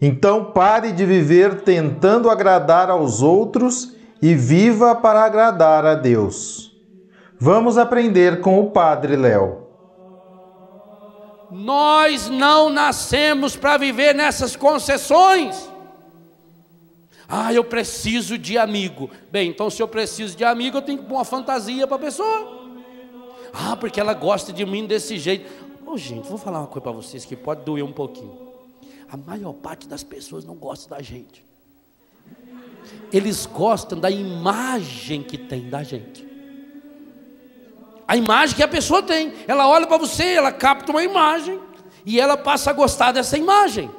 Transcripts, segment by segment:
Então pare de viver tentando agradar aos outros e viva para agradar a Deus. Vamos aprender com o Padre Léo. Nós não nascemos para viver nessas concessões. Ah, eu preciso de amigo. Bem, então se eu preciso de amigo, eu tenho que pôr uma fantasia para a pessoa. Ah, porque ela gosta de mim desse jeito. Ô, oh, gente, vou falar uma coisa para vocês que pode doer um pouquinho a maior parte das pessoas não gosta da gente. Eles gostam da imagem que tem da gente. A imagem que a pessoa tem. Ela olha para você, ela capta uma imagem e ela passa a gostar dessa imagem.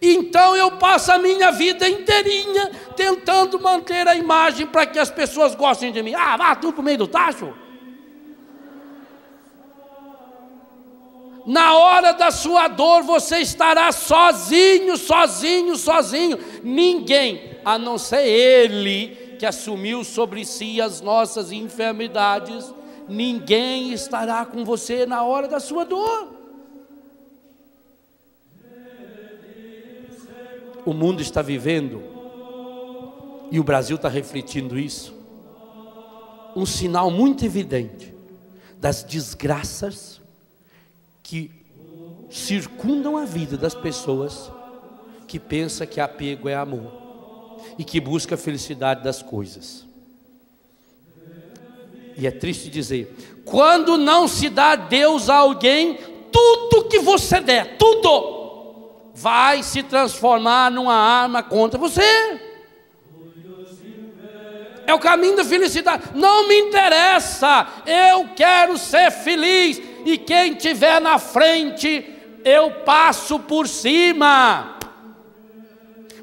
Então eu passo a minha vida inteirinha tentando manter a imagem para que as pessoas gostem de mim. Ah, vá tu para o meio do tacho. Na hora da sua dor você estará sozinho, sozinho, sozinho. Ninguém, a não ser Ele, que assumiu sobre si as nossas enfermidades, ninguém estará com você na hora da sua dor. O mundo está vivendo, e o Brasil está refletindo isso, um sinal muito evidente das desgraças que circundam a vida das pessoas que pensa que apego é amor e que busca a felicidade das coisas. E é triste dizer, quando não se dá Deus a alguém, tudo que você der, tudo, vai se transformar numa arma contra você. É o caminho da felicidade. Não me interessa, eu quero ser feliz e quem tiver na frente, eu passo por cima.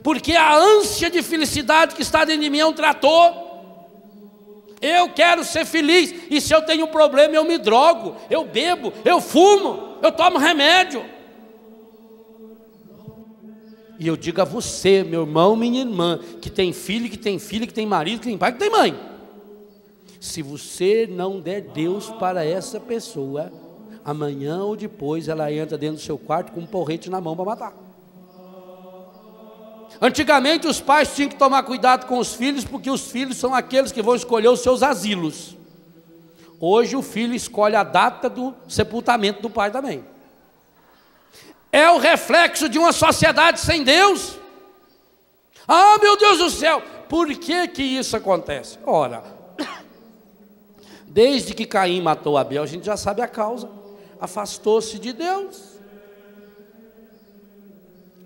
Porque a ânsia de felicidade que está dentro de mim é um trator. Eu quero ser feliz, e se eu tenho um problema, eu me drogo, eu bebo, eu fumo, eu tomo remédio. E eu digo a você, meu irmão, minha irmã, que tem filho, que tem filha, que tem marido, que tem pai, que tem mãe. Se você não der Deus para essa pessoa, amanhã ou depois ela entra dentro do seu quarto com um porrete na mão para matar. Antigamente os pais tinham que tomar cuidado com os filhos, porque os filhos são aqueles que vão escolher os seus asilos. Hoje o filho escolhe a data do sepultamento do pai também. É o reflexo de uma sociedade sem Deus. Ah, meu Deus do céu, por que que isso acontece? Ora, desde que Caim matou Abel, a gente já sabe a causa afastou-se de Deus,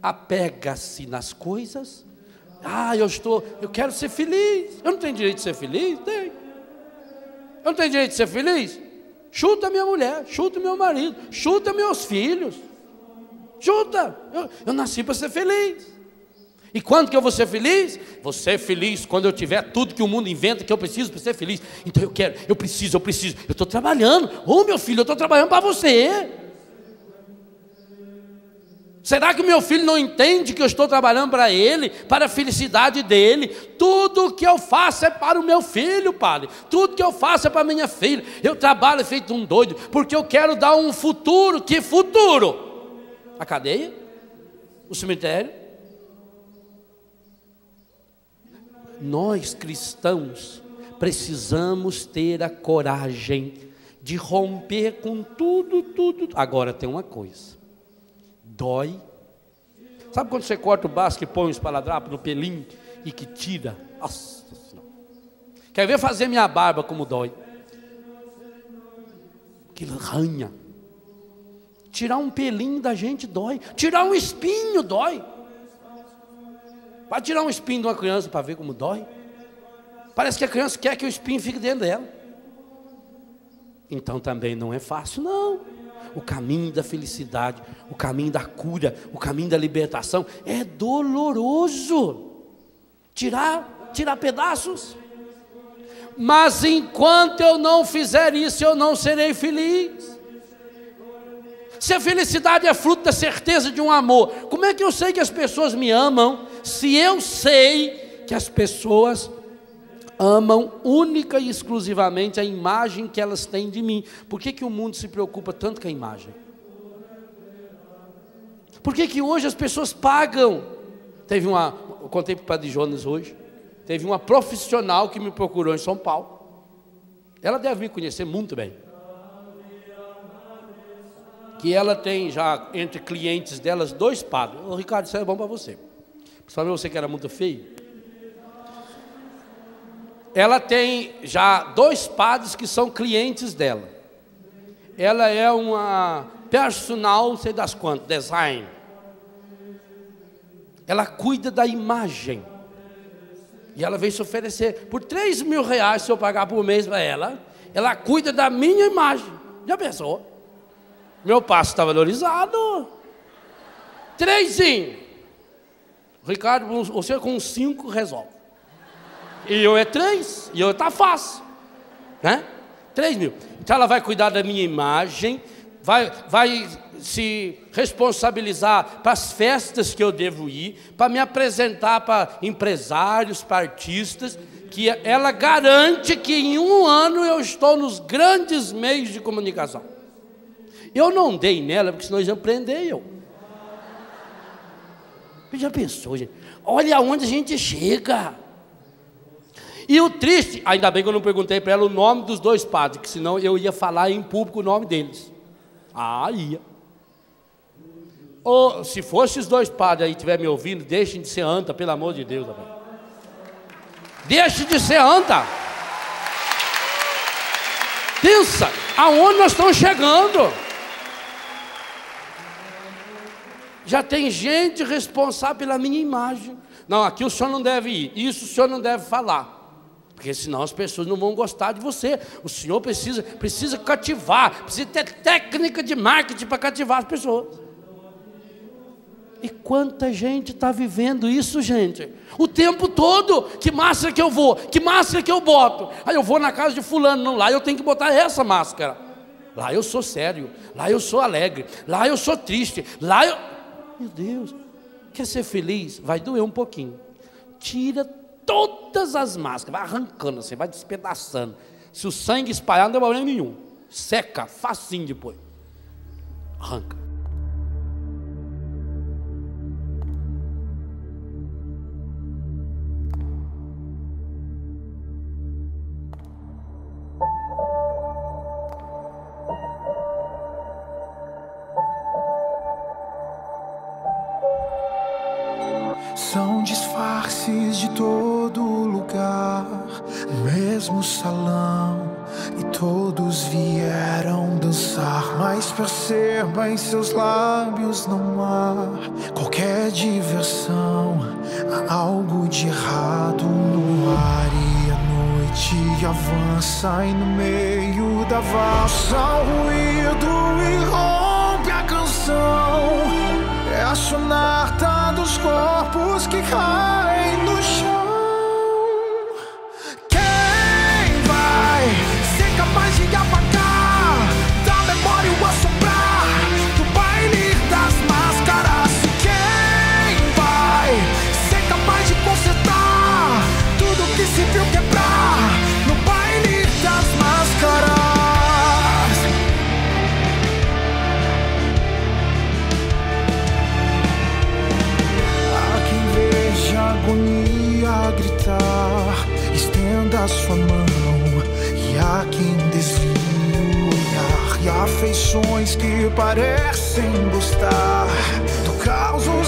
apega-se nas coisas. Ah, eu estou, eu quero ser feliz. Eu não tenho direito de ser feliz? Tenho. Eu não tenho direito de ser feliz? Chuta minha mulher, chuta meu marido, chuta meus filhos. Chuta. Eu, eu nasci para ser feliz. E quando que eu vou ser feliz? Vou ser feliz quando eu tiver tudo que o mundo inventa que eu preciso para ser feliz. Então eu quero, eu preciso, eu preciso. Eu estou trabalhando. Ô meu filho, eu estou trabalhando para você. Será que o meu filho não entende que eu estou trabalhando para ele, para a felicidade dele? Tudo que eu faço é para o meu filho, Padre. Tudo que eu faço é para minha filha. Eu trabalho feito um doido, porque eu quero dar um futuro. Que futuro? A cadeia? O cemitério? Nós cristãos precisamos ter a coragem de romper com tudo, tudo. Agora tem uma coisa dói. Sabe quando você corta o basco e põe um espaladrapo no pelinho e que tira? Nossa Senhora. Quer ver fazer minha barba como dói? Que ranha. Tirar um pelinho da gente dói. Tirar um espinho dói. Vai tirar um espinho de uma criança para ver como dói. Parece que a criança quer que o espinho fique dentro dela. Então também não é fácil, não o caminho da felicidade, o caminho da cura, o caminho da libertação é doloroso. Tirar, tirar pedaços. Mas enquanto eu não fizer isso, eu não serei feliz. Se a felicidade é fruto da certeza de um amor, como é que eu sei que as pessoas me amam se eu sei que as pessoas amam única e exclusivamente a imagem que elas têm de mim. Por que, que o mundo se preocupa tanto com a imagem? Por que, que hoje as pessoas pagam? Teve uma, eu contei para o Padre Jonas hoje, teve uma profissional que me procurou em São Paulo. Ela deve me conhecer muito bem. Que ela tem já entre clientes delas dois padres. Ô Ricardo, isso é bom para você. Principalmente você que era muito feio ela tem já dois padres que são clientes dela. Ela é uma personal, sei das quantas, design. Ela cuida da imagem. E ela veio se oferecer por 3 mil reais, se eu pagar por mês para ela. Ela cuida da minha imagem. Já pensou? Meu passo está valorizado. Trêsinho. Ricardo, você com cinco resolve. E eu é três, e eu tá fácil, né? Três mil. Então ela vai cuidar da minha imagem, vai, vai se responsabilizar para as festas que eu devo ir, para me apresentar para empresários, para artistas, que ela garante que em um ano eu estou nos grandes meios de comunicação. Eu não dei nela, porque senão eles iam prender eu. Já pensou, gente? Olha aonde a gente chega. E o triste, ainda bem que eu não perguntei para ela o nome dos dois padres, que senão eu ia falar em público o nome deles. Ah, ia. Ou se fosse os dois padres aí estiver me ouvindo, deixem de ser anta, pelo amor de Deus. Rapaz. Deixe de ser anta. Pensa, aonde nós estamos chegando? Já tem gente responsável pela minha imagem. Não, aqui o senhor não deve ir, isso o senhor não deve falar. Porque senão as pessoas não vão gostar de você. O senhor precisa, precisa cativar, precisa ter técnica de marketing para cativar as pessoas. E quanta gente está vivendo isso, gente? O tempo todo. Que máscara que eu vou? Que máscara que eu boto? Aí eu vou na casa de fulano, não, lá eu tenho que botar essa máscara. Lá eu sou sério, lá eu sou alegre, lá eu sou triste, lá eu. Meu Deus, quer ser feliz? Vai doer um pouquinho. Tira todas as máscaras, vai arrancando assim, vai despedaçando. Se o sangue espalhar, não tem problema nenhum. Seca, facinho depois. Arranca. Dançar. Mas perceba em seus lábios não há qualquer diversão, há algo de errado no ar. E a noite avança, e no meio da valsa, o ruído irrompe a canção. É a sonata dos corpos que caem sua mão e há quem desvie o olhar e afeições que parecem gostar do caos o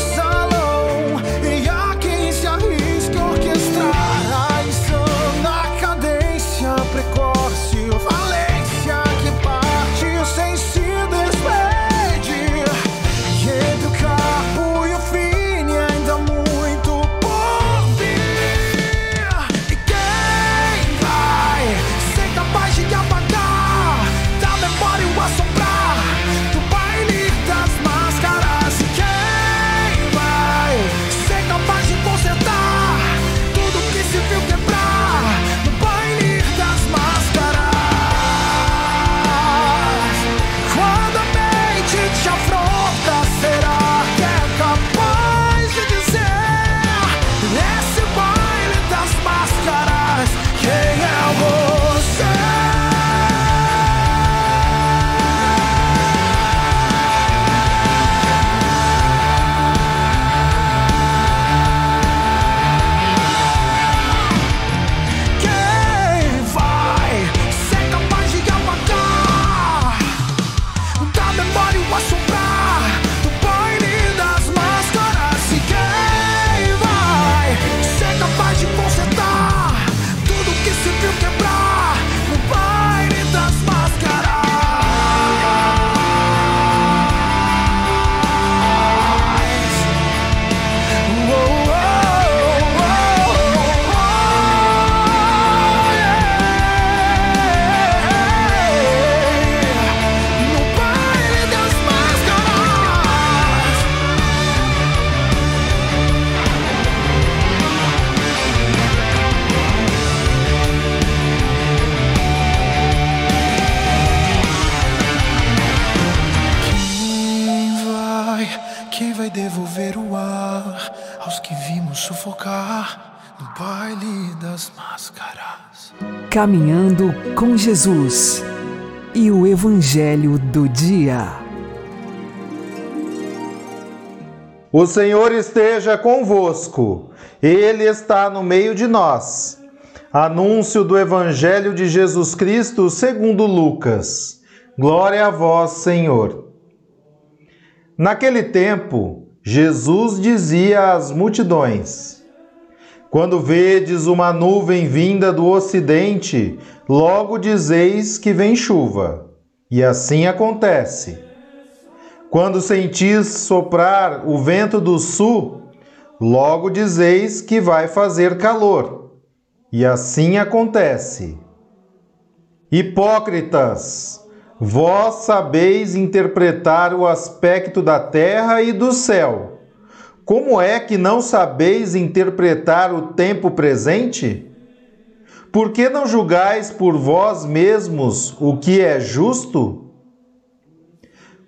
Caminhando com Jesus e o Evangelho do Dia. O Senhor esteja convosco, Ele está no meio de nós. Anúncio do Evangelho de Jesus Cristo segundo Lucas. Glória a vós, Senhor. Naquele tempo, Jesus dizia às multidões: Quando vedes uma nuvem vinda do ocidente, logo dizeis que vem chuva. E assim acontece. Quando sentis soprar o vento do sul, logo dizeis que vai fazer calor. E assim acontece. Hipócritas, vós sabeis interpretar o aspecto da terra e do céu. Como é que não sabeis interpretar o tempo presente? Por que não julgais por vós mesmos o que é justo?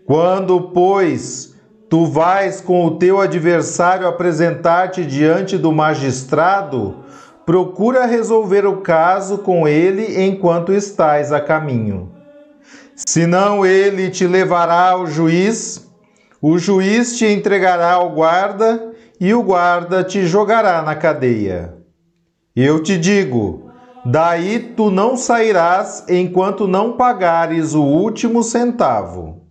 Quando, pois, tu vais com o teu adversário apresentar-te diante do magistrado, procura resolver o caso com ele enquanto estás a caminho. Senão ele te levará ao juiz, o juiz te entregará ao guarda e o guarda te jogará na cadeia. Eu te digo, daí tu não sairás enquanto não pagares o último centavo.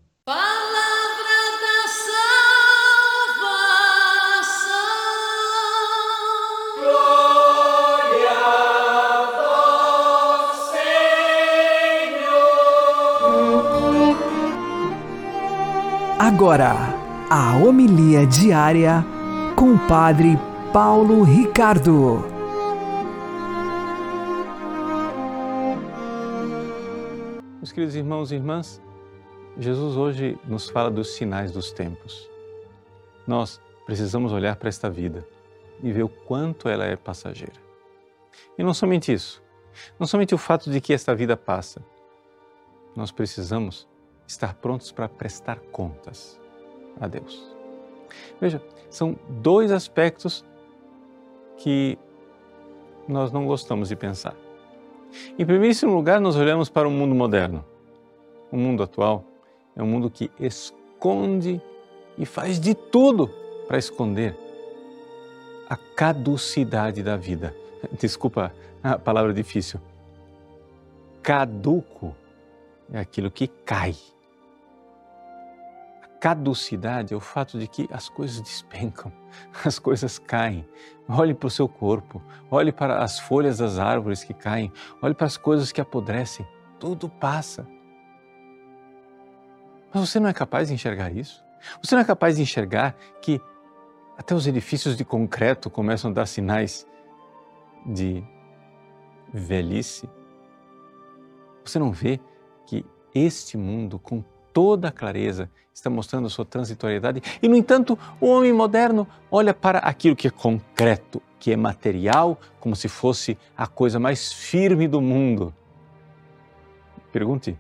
Agora, a homilia diária com o Padre Paulo Ricardo. Meus queridos irmãos e irmãs, Jesus hoje nos fala dos sinais dos tempos. Nós precisamos olhar para esta vida e ver o quanto ela é passageira. E não somente isso, não somente o fato de que esta vida passa, nós precisamos estar prontos para prestar contas a Deus. Veja, são dois aspectos que nós não gostamos de pensar. Em primeiríssimo lugar, nós olhamos para o mundo moderno. O mundo atual é um mundo que esconde e faz de tudo para esconder a caducidade da vida. desculpa a palavra difícil, caduco é aquilo que cai. Caducidade é o fato de que as coisas despencam, as coisas caem. Olhe para o seu corpo, olhe para as folhas das árvores que caem, olhe para as coisas que apodrecem. Tudo passa. Mas você não é capaz de enxergar isso? Você não é capaz de enxergar que até os edifícios de concreto começam a dar sinais de velhice? Você não vê que este mundo, com toda a clareza, está mostrando a sua transitoriedade e, no entanto, o homem moderno olha para aquilo que é concreto, que é material, como se fosse a coisa mais firme do mundo. Pergunte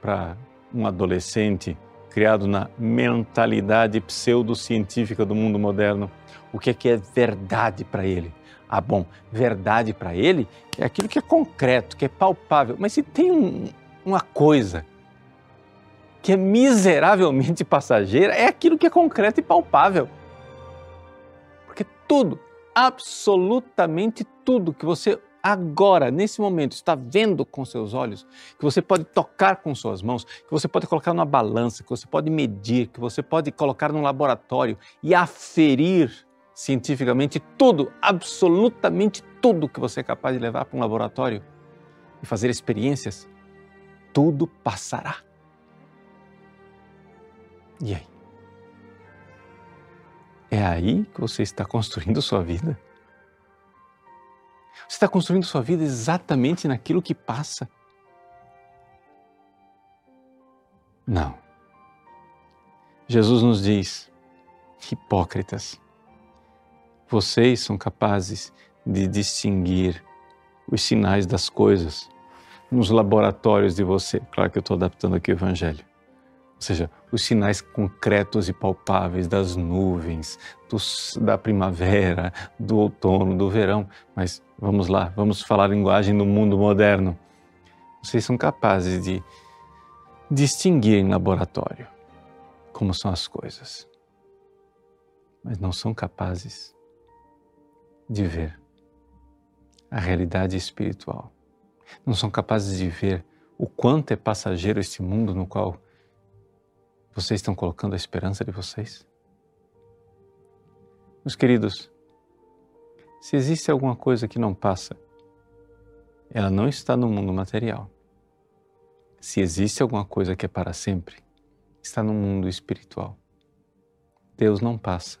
para um adolescente criado na mentalidade pseudocientífica do mundo moderno o que é que é verdade para ele. Ah, bom, verdade para ele é aquilo que é concreto, que é palpável. Mas se tem um, uma coisa que é miseravelmente passageira, é aquilo que é concreto e palpável. Porque tudo, absolutamente tudo que você agora, nesse momento, está vendo com seus olhos, que você pode tocar com suas mãos, que você pode colocar numa balança, que você pode medir, que você pode colocar num laboratório e aferir cientificamente tudo, absolutamente tudo que você é capaz de levar para um laboratório e fazer experiências, tudo passará. E aí? É aí que você está construindo sua vida? Você está construindo sua vida exatamente naquilo que passa? Não. Jesus nos diz, hipócritas, vocês são capazes de distinguir os sinais das coisas nos laboratórios de você. Claro que eu estou adaptando aqui o Evangelho. Ou seja, os sinais concretos e palpáveis das nuvens, dos, da primavera, do outono, do verão. Mas vamos lá, vamos falar a linguagem do mundo moderno. Vocês são capazes de distinguir em laboratório como são as coisas, mas não são capazes de ver a realidade espiritual. Não são capazes de ver o quanto é passageiro este mundo no qual vocês estão colocando a esperança de vocês? Meus queridos, se existe alguma coisa que não passa, ela não está no mundo material. Se existe alguma coisa que é para sempre, está no mundo espiritual. Deus não passa.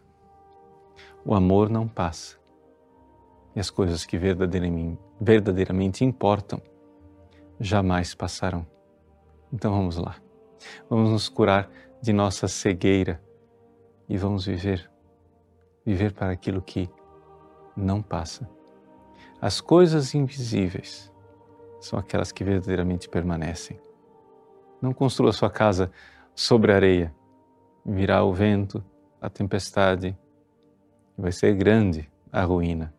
O amor não passa e as coisas que verdadeiramente, importam jamais passarão. Então vamos lá. Vamos nos curar de nossa cegueira e vamos viver. Viver para aquilo que não passa. As coisas invisíveis são aquelas que verdadeiramente permanecem. Não construa sua casa sobre areia. Virá o vento, a tempestade, vai ser grande a ruína.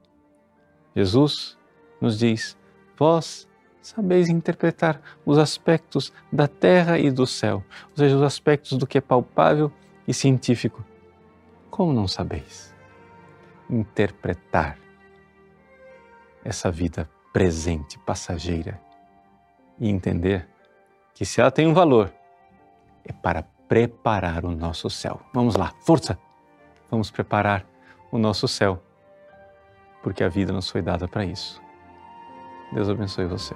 Jesus nos diz: Vós sabeis interpretar os aspectos da terra e do céu, ou seja, os aspectos do que é palpável e científico. Como não sabeis interpretar essa vida presente, passageira, e entender que se ela tem um valor, é para preparar o nosso céu. Vamos lá, força! Vamos preparar o nosso céu porque a vida nos foi dada para isso. Deus abençoe você.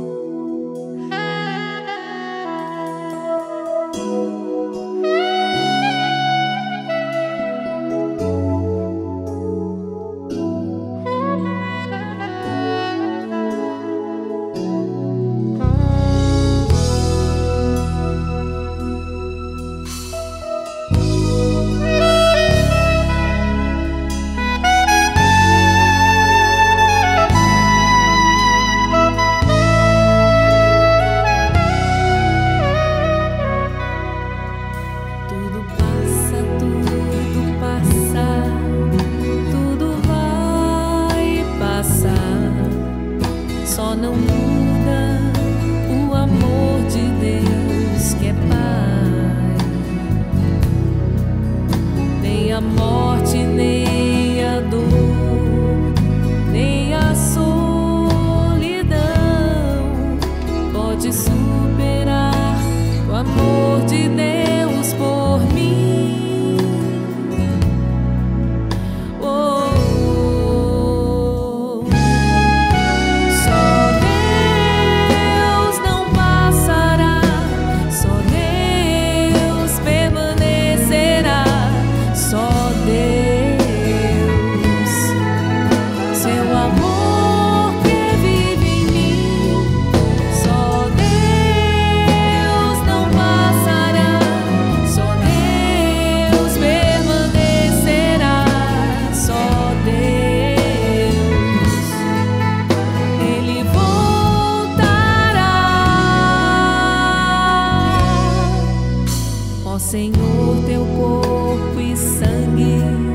Senhor, teu corpo e sangue.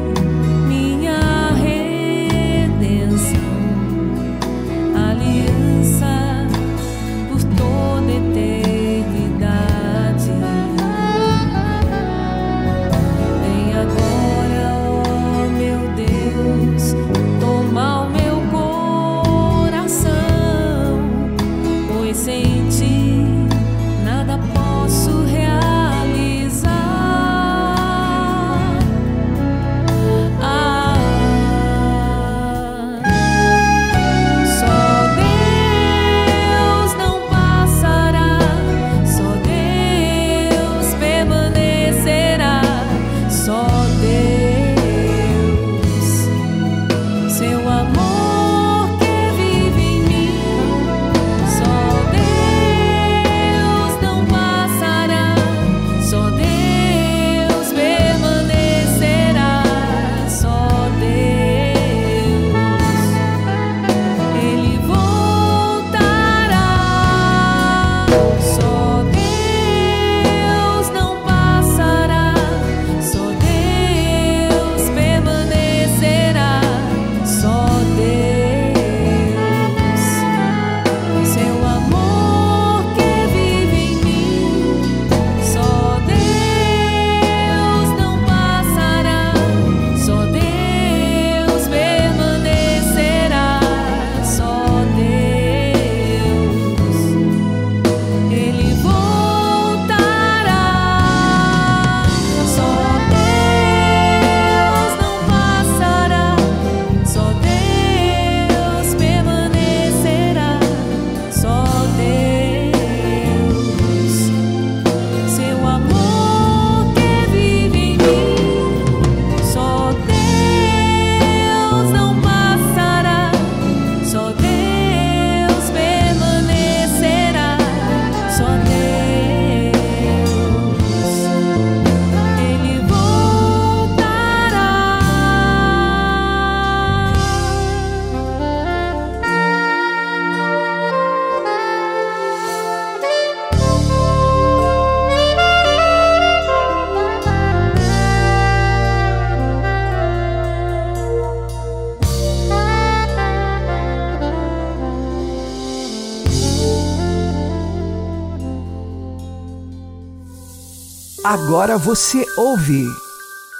Agora você ouve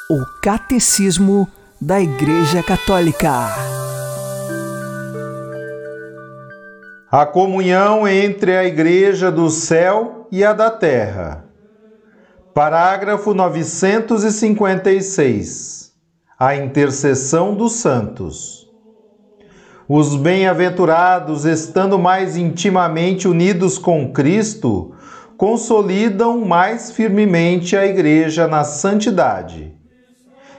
o Catecismo da Igreja Católica. A comunhão entre a Igreja do céu e a da terra. Parágrafo 956. A intercessão dos santos. Os bem-aventurados, estando mais intimamente unidos com Cristo, consolidam mais firmemente a Igreja na santidade.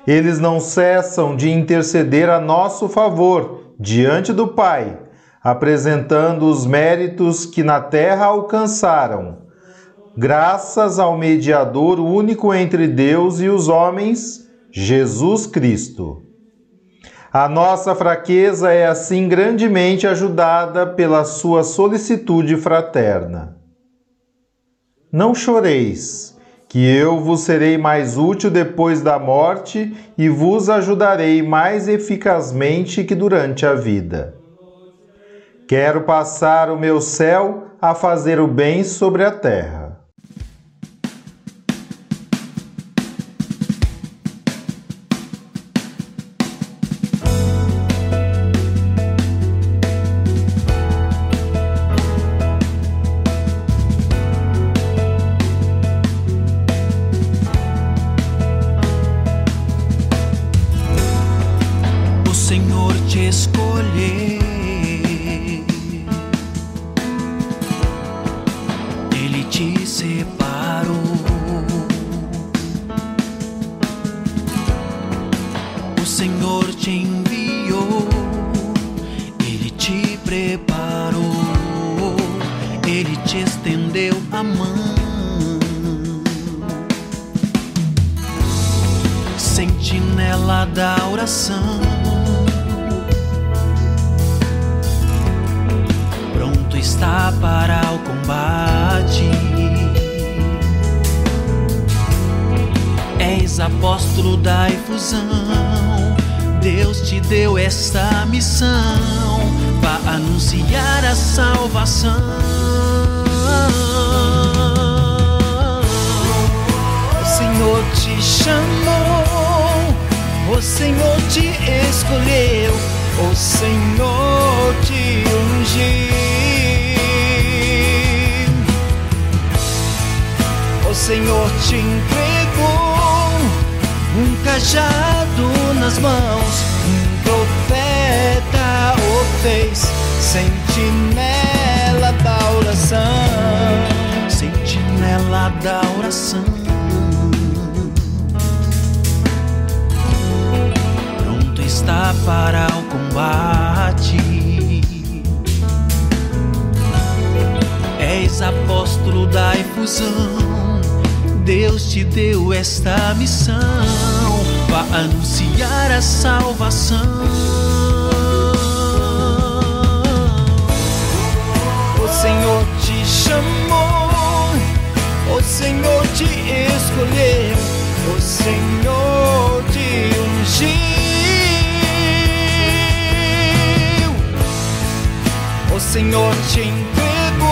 Eles não cessam de interceder a nosso favor diante do Pai, apresentando os méritos que na terra alcançaram, graças ao mediador único entre Deus e os homens, Jesus Cristo. A nossa fraqueza é assim grandemente ajudada pela sua solicitude fraterna. Não choreis, que eu vos serei mais útil depois da morte e vos ajudarei mais eficazmente que durante a vida. Quero passar o meu céu a fazer o bem sobre a terra. Te chamou, o Senhor te escolheu, o Senhor te ungiu. O Senhor te entregou um cajado nas mãos, um profeta o fez, sentinela da oração, sentinela da oração. Para o combate. És apóstolo da efusão. Deus te deu esta missão para anunciar a salvação. O Senhor te chamou, o Senhor te escolheu, o Senhor te ungiu. O Senhor te entregou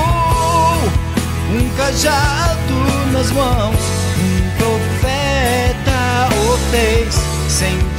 um cajado nas mãos, um profeta o fez, sentinela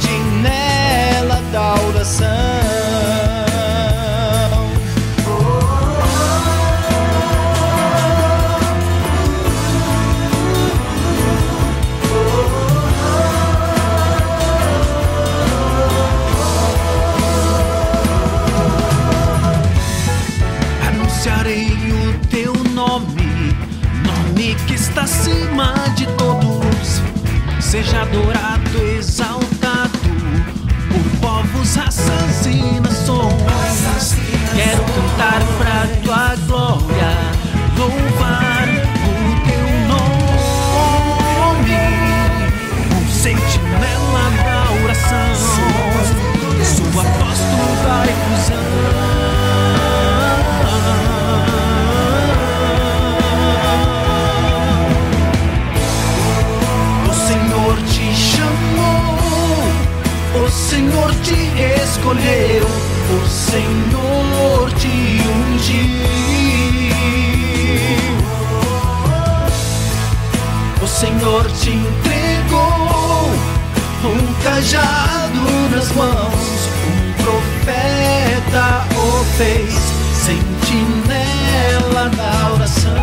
sentinela da oração.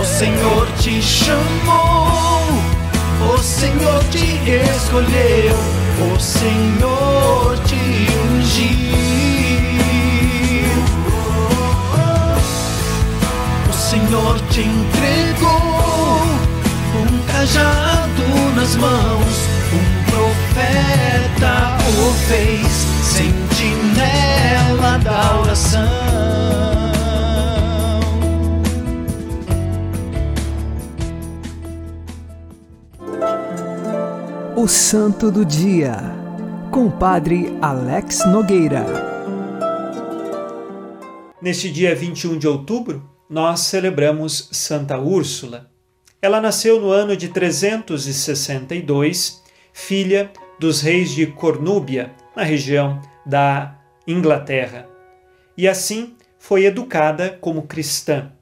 O Senhor te chamou, o Senhor te escolheu, o Senhor te ungiu. O Senhor te entregou um cajado nas mãos, um profeta o fez, sentinela da oração. O Santo do Dia, com o Padre Alex Nogueira. Neste dia 21 de outubro, nós celebramos Santa Úrsula. Ela nasceu no ano de 362, filha dos reis de Cornúbia, na região da Inglaterra. E assim foi educada como cristã.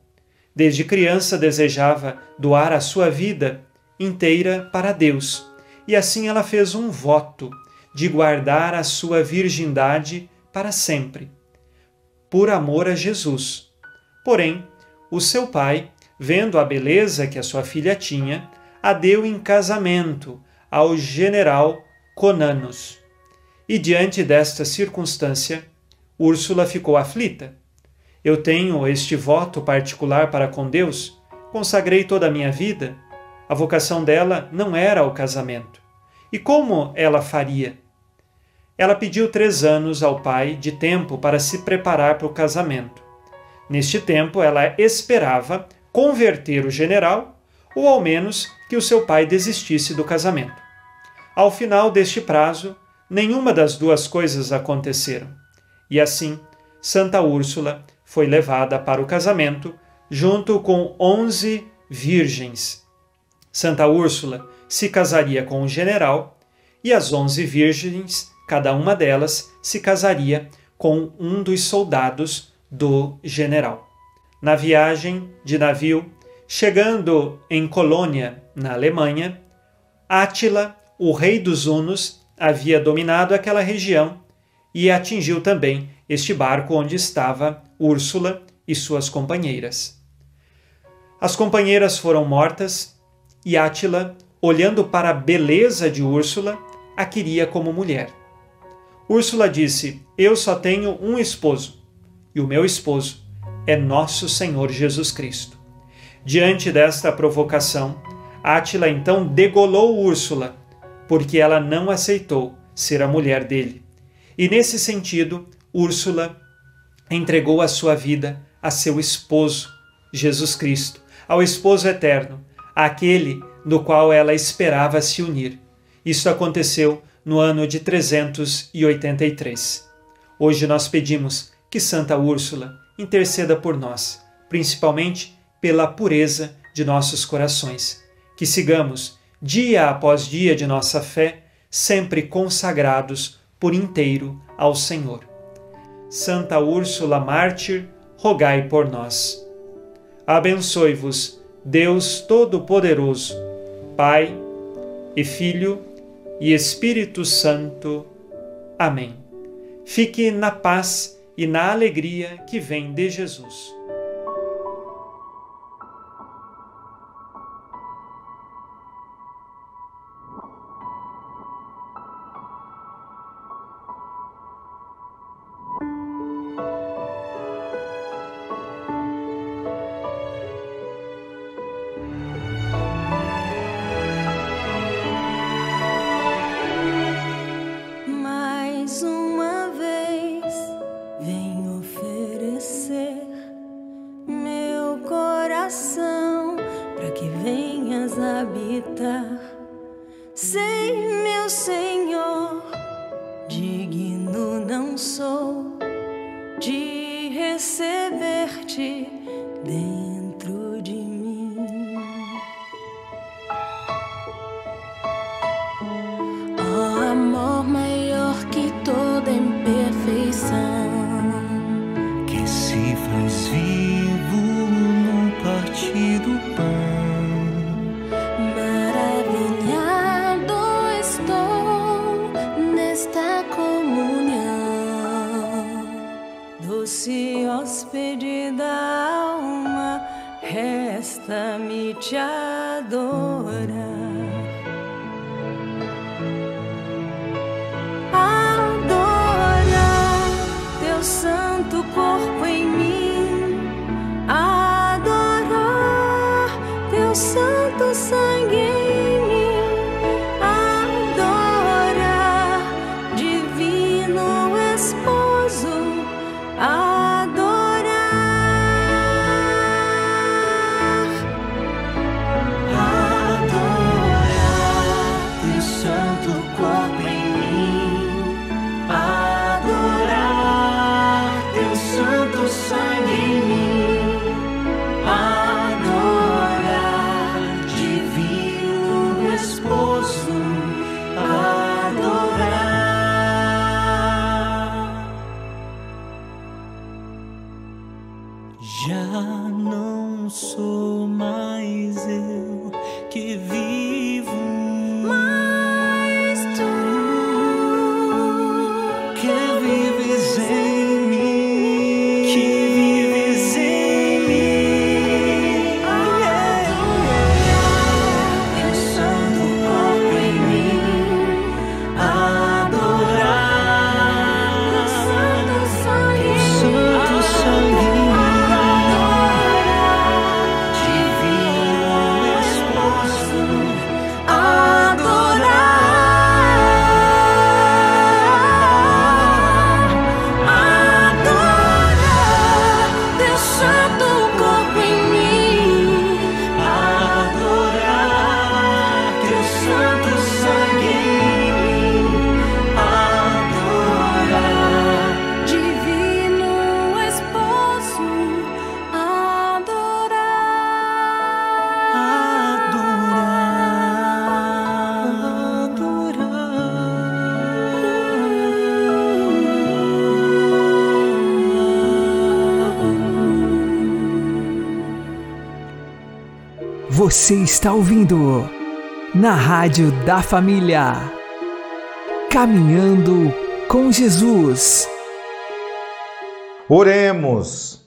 Desde criança desejava doar a sua vida inteira para Deus, e assim ela fez um voto de guardar a sua virgindade para sempre, por amor a Jesus. Porém, o seu pai, vendo a beleza que a sua filha tinha, a deu em casamento ao general Conanos. E diante desta circunstância, Úrsula ficou aflita. Eu tenho este voto particular para com Deus, consagrei toda a minha vida. A vocação dela não era o casamento. E como ela faria? Ela pediu três anos ao pai de tempo para se preparar para o casamento. Neste tempo, ela esperava converter o general ou, ao menos, que o seu pai desistisse do casamento. Ao final deste prazo, nenhuma das duas coisas aconteceram. E assim, Santa Úrsula foi levada para o casamento junto com onze virgens. Santa Úrsula se casaria com o general e as onze virgens, cada uma delas, se casaria com um dos soldados do general. Na viagem de navio, chegando em Colônia, na Alemanha, Átila, o rei dos Hunos, havia dominado aquela região e atingiu também este barco onde estava Úrsula e suas companheiras. As companheiras foram mortas e Átila, olhando para a beleza de Úrsula, a queria como mulher. Úrsula disse: Eu só tenho um esposo, e o meu esposo é nosso Senhor Jesus Cristo. Diante desta provocação, Átila então degolou Úrsula, porque ela não aceitou ser a mulher dele. E nesse sentido, Úrsula entregou a sua vida a seu esposo, Jesus Cristo, ao esposo eterno, aquele no qual ela esperava se unir. Isso aconteceu no ano de 383. Hoje nós pedimos que Santa Úrsula interceda por nós, principalmente pela pureza de nossos corações. Que sigamos, dia após dia de nossa fé, sempre consagrados por inteiro ao Senhor. Santa Úrsula Mártir, rogai por nós. Abençoe-vos, Deus Todo-Poderoso, Pai e Filho e Espírito Santo. Amém. Fique na paz e na alegria que vem de Jesus. Teu santo corpo em mim, adorar teu santo sangue. em mim, Você está ouvindo na Rádio da Família. Caminhando com Jesus. Oremos.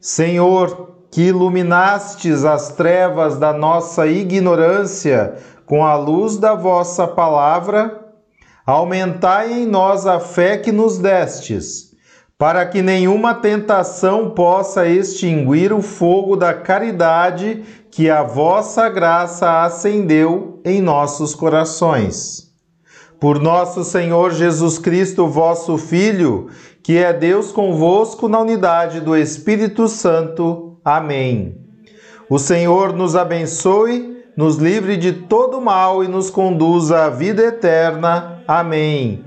Senhor, que iluminastes as trevas da nossa ignorância com a luz da vossa palavra, aumentai em nós a fé que nos destes, para que nenhuma tentação possa extinguir o fogo da caridade que a vossa graça acendeu em nossos corações. Por nosso Senhor Jesus Cristo, vosso Filho, que é Deus convosco na unidade do Espírito Santo. Amém. O Senhor nos abençoe, nos livre de todo mal e nos conduza à vida eterna. Amém.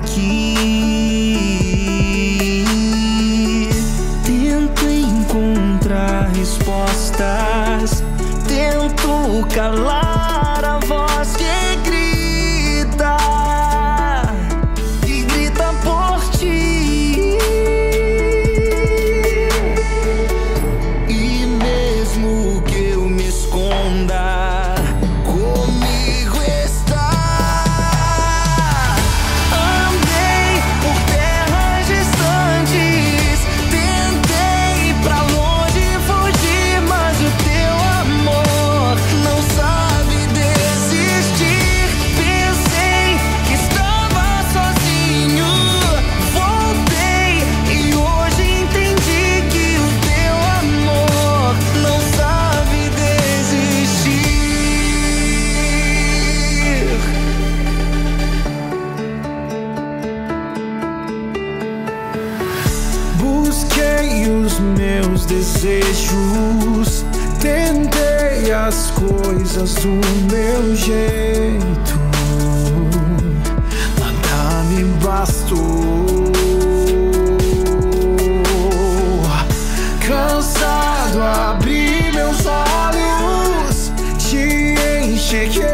Aqui? chick, yeah.